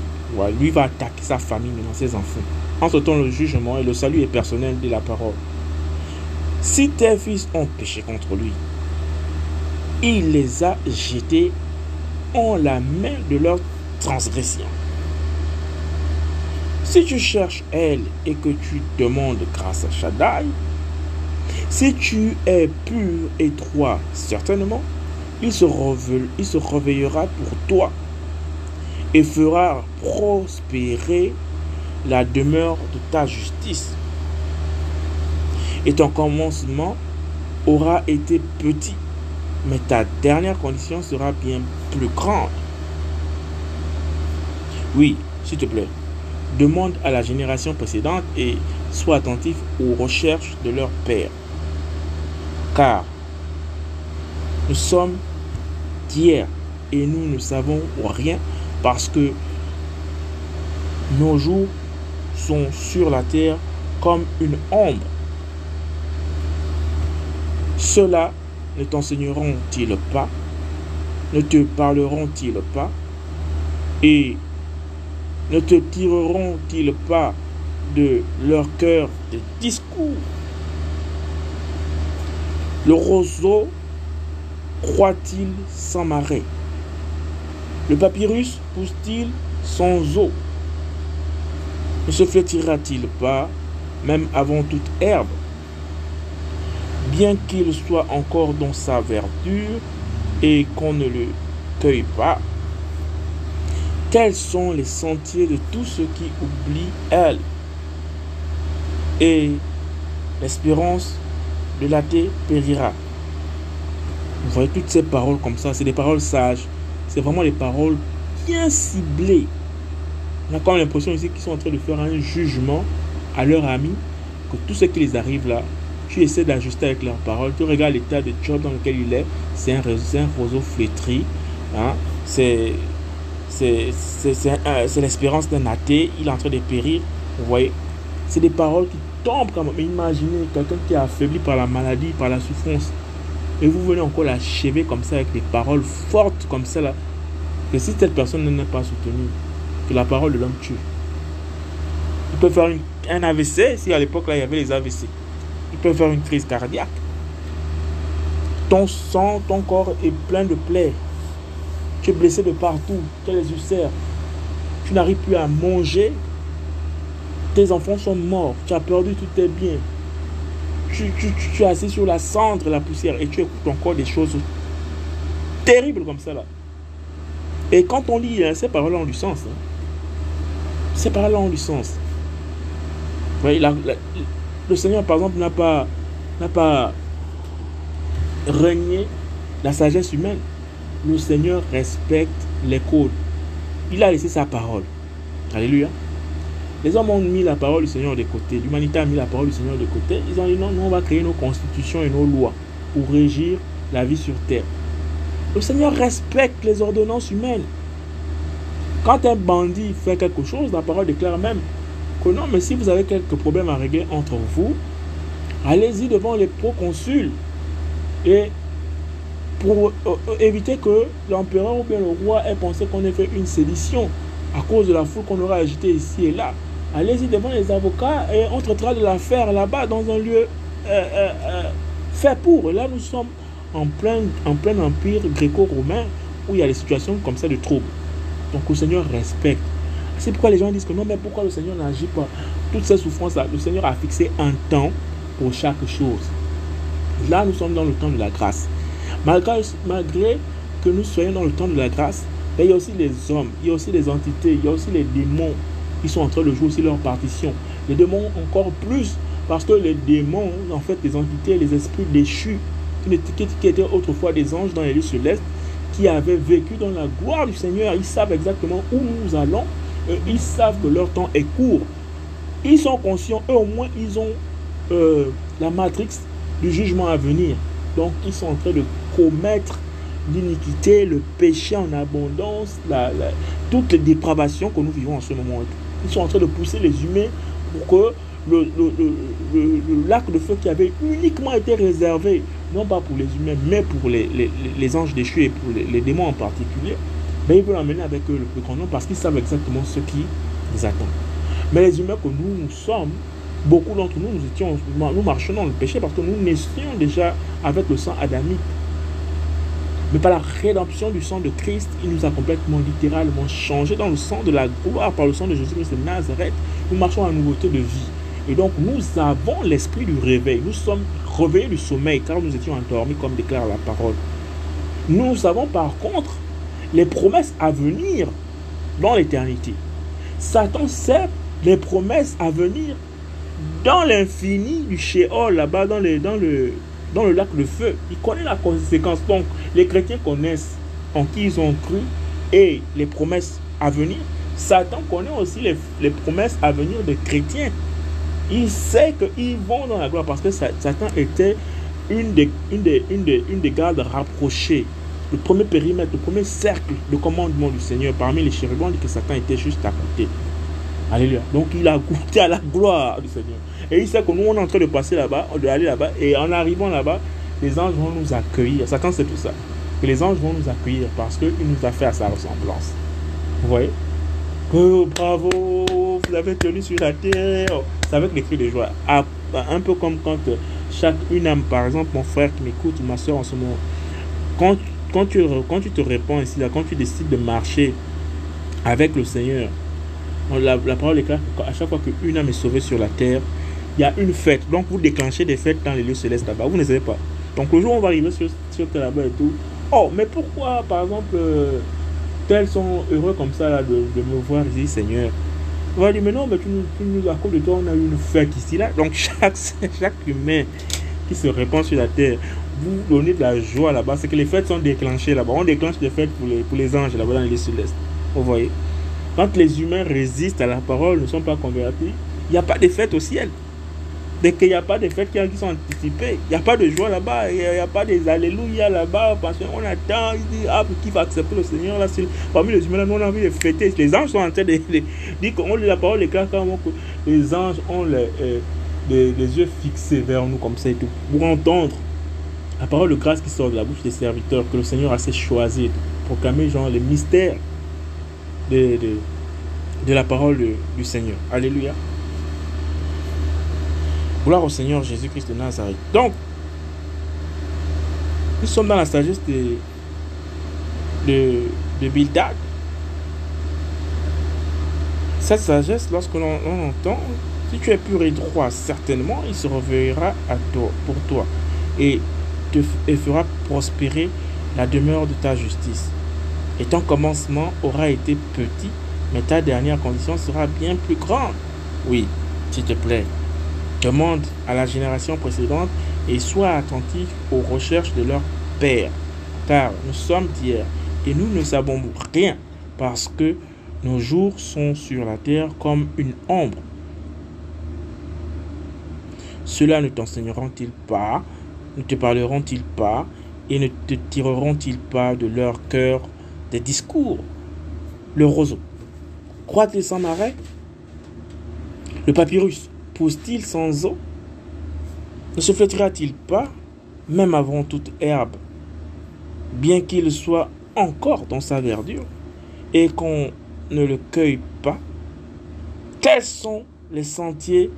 lui va attaquer sa famille, maintenant ses enfants. Entre-temps, le jugement et le salut est personnel de la parole. Si tes fils ont péché contre lui, il les a jetés en la main de leur transgression. Si tu cherches elle et que tu demandes grâce à Shaddai, si tu es pur et droit, certainement, il se, il se réveillera pour toi et fera prospérer la demeure de ta justice. Et ton commencement aura été petit mais ta dernière condition sera bien plus grande. Oui, s'il te plaît, demande à la génération précédente et sois attentif aux recherches de leur père. Car nous sommes d'hier et nous ne savons rien parce que nos jours sont sur la terre comme une ombre. Cela ne t'enseigneront-ils pas? Ne te parleront-ils pas? Et ne te tireront-ils pas de leur cœur des discours? Le roseau croit-il sans marée? Le papyrus pousse-t-il sans eau? Ne se flétira-t-il pas, même avant toute herbe? Bien qu'il soit encore dans sa verdure et qu'on ne le cueille pas. Tels sont les sentiers de tous ceux qui oublient elle. Et l'espérance de la terre périra. Vous voyez toutes ces paroles comme ça, c'est des paroles sages. C'est vraiment des paroles bien ciblées. On a quand même l'impression ici qu'ils sont en train de faire un jugement à leurs amis, que tout ce qui les arrive là, tu essaies d'ajuster avec leurs paroles. Tu regardes l'état de Job dans lequel il est. C'est un, un, roseau flétri. Hein? C'est l'espérance d'un athée. Il est en train de périr. Vous voyez? C'est des paroles qui tombent quand même. Imaginez quelqu'un qui est affaibli par la maladie, par la souffrance. Et vous venez encore l'achever comme ça avec des paroles fortes comme ça là. Que si cette personne n'est pas soutenue, que la parole de l'homme tue. Il peut faire un AVC, si à l'époque là il y avait les AVC. Il peut faire une crise cardiaque. Ton sang, ton corps est plein de plaies. Tu es blessé de partout. Tu as les ulcères. Tu n'arrives plus à manger. Tes enfants sont morts. Tu as perdu tous tes biens. Tu, tu, es assis sur la cendre, la poussière, et tu écoutes encore des choses terribles comme ça là. Et quand on lit hein, ces paroles ont du sens. Hein. Ces paroles ont du sens. le Seigneur, par exemple, n'a pas, n'a pas renié la sagesse humaine. Le Seigneur respecte les codes. Il a laissé sa parole. Alléluia. Les hommes ont mis la parole du Seigneur de côté. L'humanité a mis la parole du Seigneur de côté. Ils ont dit non, nous on va créer nos constitutions et nos lois pour régir la vie sur terre. Le Seigneur respecte les ordonnances humaines. Quand un bandit fait quelque chose, la parole déclare même que non, mais si vous avez quelques problèmes à régler entre vous, allez-y devant les proconsuls. Et pour euh, euh, éviter que l'empereur ou bien le roi ait pensé qu'on ait fait une sédition à cause de la foule qu'on aura agitée ici et là, allez-y devant les avocats et on traitera de l'affaire là-bas dans un lieu euh, fait pour. Là, nous sommes en plein, en plein empire gréco-romain où il y a des situations comme ça de troubles. Donc le Seigneur respecte. C'est pourquoi les gens disent que non, mais pourquoi le Seigneur n'agit pas? Toutes ces souffrances-là, le Seigneur a fixé un temps pour chaque chose. Là, nous sommes dans le temps de la grâce. Malgré, que nous soyons dans le temps de la grâce, il y a aussi les hommes, il y a aussi les entités, il y a aussi les démons qui sont en train de jouer aussi leur partition. Les démons encore plus, parce que les démons, en fait, les entités, les esprits déchus, qui étaient autrefois des anges dans les lieux célestes, qui avaient vécu dans la gloire du Seigneur. Ils savent exactement où nous allons. ils savent que leur temps est court. Ils sont conscients, eux au moins, ils ont euh, la matrix du jugement à venir. Donc, ils sont en train de commettre l'iniquité, le péché en abondance, la, toutes les dépravations que nous vivons en ce moment. Ils sont en train de pousser les humains pour que le, lac de feu qui avait uniquement été réservé, non pas pour les humains, mais pour les, anges déchus et pour les, démons en particulier, ben, ils veulent emmener avec eux le plus grand nombre parce qu'ils savent exactement ce qui les attend. Mais les humains que nous, nous sommes, beaucoup d'entre nous, nous, étions, nous marchons dans le péché parce que nous naissions déjà avec le sang adamique. Mais par la rédemption du sang de Christ, il nous a complètement littéralement changé dans le sang de la gloire, par le sang de Jésus-Christ de Nazareth. Nous marchons à nouveauté de vie. Et donc nous avons l'esprit du réveil. Nous sommes réveillés du sommeil car nous étions endormis comme déclare la parole. Nous avons par contre les promesses à venir dans l'éternité. Satan sait les promesses à venir dans l'infini du Sheol, là-bas dans, le, dans le lac de feu. Il connaît la conséquence. Donc les chrétiens connaissent en qui ils ont cru et les promesses à venir. Satan connaît aussi les, promesses à venir des chrétiens il sait qu'ils vont dans la gloire parce que Satan était une des, une des, une des, une des gardes rapprochées. Le premier périmètre, le premier cercle de commandement du Seigneur parmi les chérubins, que Satan était juste à côté. Alléluia. Donc il a goûté à la gloire du Seigneur. Et il sait que nous, on est en train de passer là-bas, de aller là-bas. Et en arrivant là-bas, les anges vont nous accueillir. Satan sait tout ça. Que les anges vont nous accueillir parce qu'il nous a fait à sa ressemblance. Vous voyez? Oh, bravo, vous avez tenu sur la terre. C'est avec les cris de joie. Ah, un peu comme quand euh, chaque une âme, par exemple, mon frère qui m'écoute ou ma soeur en ce moment, quand, quand, tu, quand tu te réponds ici, là, quand tu décides de marcher avec le Seigneur, la, la parole est claire qu'à chaque fois qu'une âme est sauvée sur la terre, il y a une fête. Donc vous déclenchez des fêtes dans les lieux célestes là-bas. Vous ne savez pas. Donc le jour où on va arriver sur, sur là-bas et tout. Oh, mais pourquoi, par exemple, euh, tels sont heureux comme ça là, de, de me voir ici, Seigneur? On va dire, mais non, mais tu, nous- à de toi, on a une fête ici là. Donc <laughs> chaque, chaque humain qui se répand sur la terre, vous donnez de la joie là-bas. C'est que les fêtes sont déclenchées là-bas. On déclenche des fêtes pour les, pour les anges là-bas dans les lieux célestes. Vous voyez? Quand les humains résistent à la parole, ne sont pas convertis, il n'y a pas de fête au ciel. Dès qu'il n'y a pas de fêtes qui sont anticipées, il n'y a pas de joie là-bas, il n'y a, pas des alléluia là-bas, parce qu'on attend, il dit, ah, qui va accepter le Seigneur là, parmi les humains, nous, on a envie de fêter. Les anges sont en train de, dire qu'on lit la parole, cas, quand les anges ont les, euh, les, les yeux fixés vers nous comme ça et tout, pour entendre la parole de grâce qui sort de la bouche des serviteurs que le Seigneur a choisi, proclamer genre les mystères de, de, de la parole du Seigneur. Alléluia. Gloire au Seigneur Jésus-Christ de Nazareth. Donc, nous sommes dans la sagesse de, de, de Bildad. Cette sagesse, lorsque l'on entend, si tu es pur et droit, certainement, il se réveillera à toi, pour toi et te et fera prospérer la demeure de ta justice. Et ton commencement aura été petit, mais ta dernière condition sera bien plus grande. Oui, s'il te plaît, demande à la génération précédente et sois attentif aux recherches de leur Père, car nous sommes d'hier et nous ne savons rien, parce que nos jours sont sur la terre comme une ombre. Cela ne t'enseigneront-ils pas, ne te parleront-ils pas, et ne te tireront-ils pas de leur cœur des discours? Le roseau. Croît-il sans marais Le papyrus pousse-t-il sans eau? Ne se flétrira-t-il pas, même avant toute herbe, bien qu'il soit encore dans sa verdure, et qu'on ne le cueille pas? Tels sont les sentiers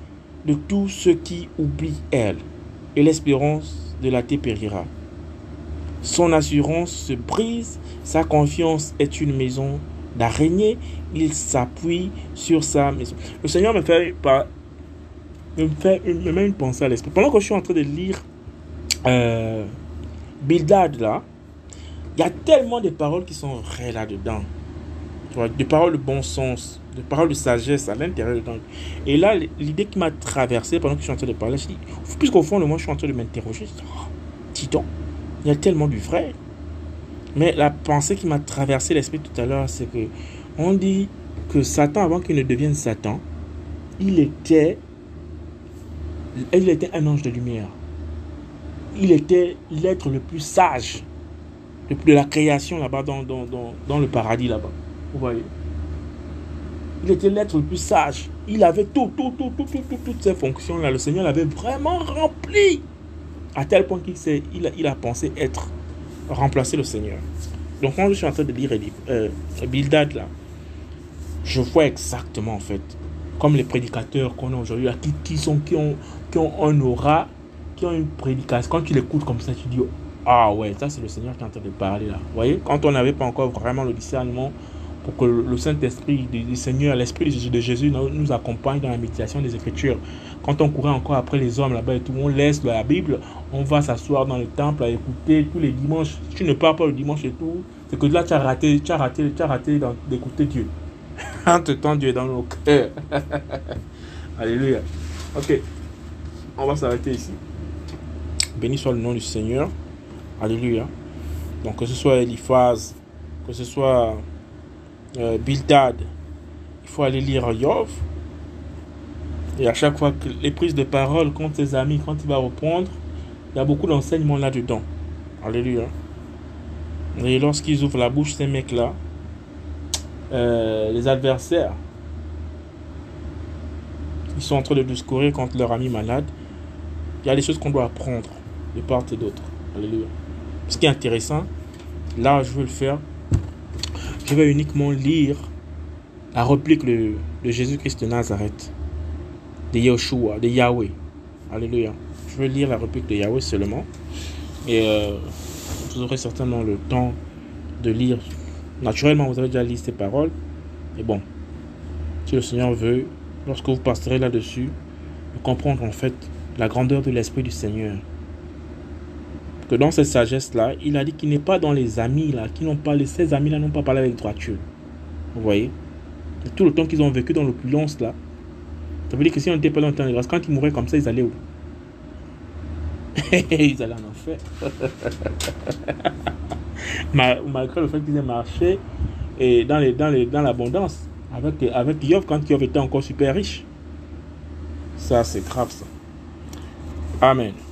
de tous ceux qui oublient elle, et l'espérance de la périra. Son assurance se brise, sa confiance est une maison d'araignée, il s'appuie sur sa maison. Le Seigneur me fait, par- me fait me met une pensée à l'esprit. Pendant que je suis en train de lire euh, Bildad là, il y a tellement de paroles qui sont vraies là-dedans. Tu vois, des paroles de bon sens, des paroles de sagesse à l'intérieur dedans. Et là, l'idée qui m'a traversé pendant que je suis en train de parler, je dis, puisqu'au fond de moi, je suis en train de m'interroger, je dis, oh, donc, il y a tellement du vrai. Mais la pensée qui m'a traversé l'esprit tout à l'heure, c'est que on dit que Satan, avant qu'il ne devienne Satan, il était, il était un ange de lumière. Il était l'être le plus sage de, la création là-bas, dans, dans, le paradis là-bas. Vous voyez Il était l'être le plus sage. Il avait tout, tout, tout, tout, tout, tout, toutes ces fonctions-là. Le Seigneur l'avait vraiment rempli. À tel point qu'il il a, il a pensé être remplacer le Seigneur. Donc quand je suis en train de lire euh, Bildad là, je vois exactement en fait, comme les prédicateurs qu'on a aujourd'hui, qui, qui sont, qui ont, qui ont un aura, qui ont une prédication. Quand tu l'écoutes comme ça, tu dis, ah ouais, ça c'est le Seigneur qui est en train de parler là. Voyez, quand on n'avait pas encore vraiment le discernement pour que le Saint-Esprit du, Seigneur, l'Esprit de Jésus nous, accompagne dans la méditation des Écritures. Quand on courait encore après les hommes là-bas et tout, on laisse la Bible, on va s'asseoir dans le temple à écouter tous les dimanches. Tu ne pars pas le dimanche et tout, c'est que là tu as raté, tu as raté, tu as raté d'écouter Dieu. <laughs> Entre-temps, Dieu est dans nos cœurs. <laughs> Alléluia. Ok, on va s'arrêter ici. Béni soit le nom du Seigneur. Alléluia. Donc que ce soit Eliphaz, que ce soit euh, Bildad, il faut aller lire Yov. Et à chaque fois que les prises de parole contre ses amis, quand il va reprendre, il y a beaucoup d'enseignements là-dedans. Alléluia. Et lorsqu'ils ouvrent la bouche, ces mecs-là, euh, les adversaires, ils sont en train de discourir contre leur ami malade. Il y a des choses qu'on doit apprendre de part et d'autre. Alléluia. Ce qui est intéressant, là je veux le faire, je vais uniquement lire la réplique de, Jésus-Christ de Nazareth, de Yeshua, de Yahweh. Alléluia. Je vais lire la réplique de Yahweh seulement. Et euh, vous aurez certainement le temps de lire. Naturellement, vous avez déjà lu ces paroles. Et bon, si le Seigneur veut, lorsque vous passerez là-dessus, de comprendre en fait la grandeur de l'Esprit du Seigneur. Que dans cette sagesse-là, il a dit qu'il n'est pas dans les amis là, qui n'ont pas, les, ces amis-là n'ont pas parlé avec droiture. Vous voyez? Tout le temps qu'ils ont vécu dans l'opulence là, ça veut dire que si on n'était pas dans le temps de grâce, quand ils mouraient comme ça, ils allaient où? <laughs> Ils allaient en enfer. <laughs> Malgré le fait qu'ils aient marché et dans l'abondance, avec, avec Yov, quand Yov était encore super riche. Ça, c'est grave, ça. Amen.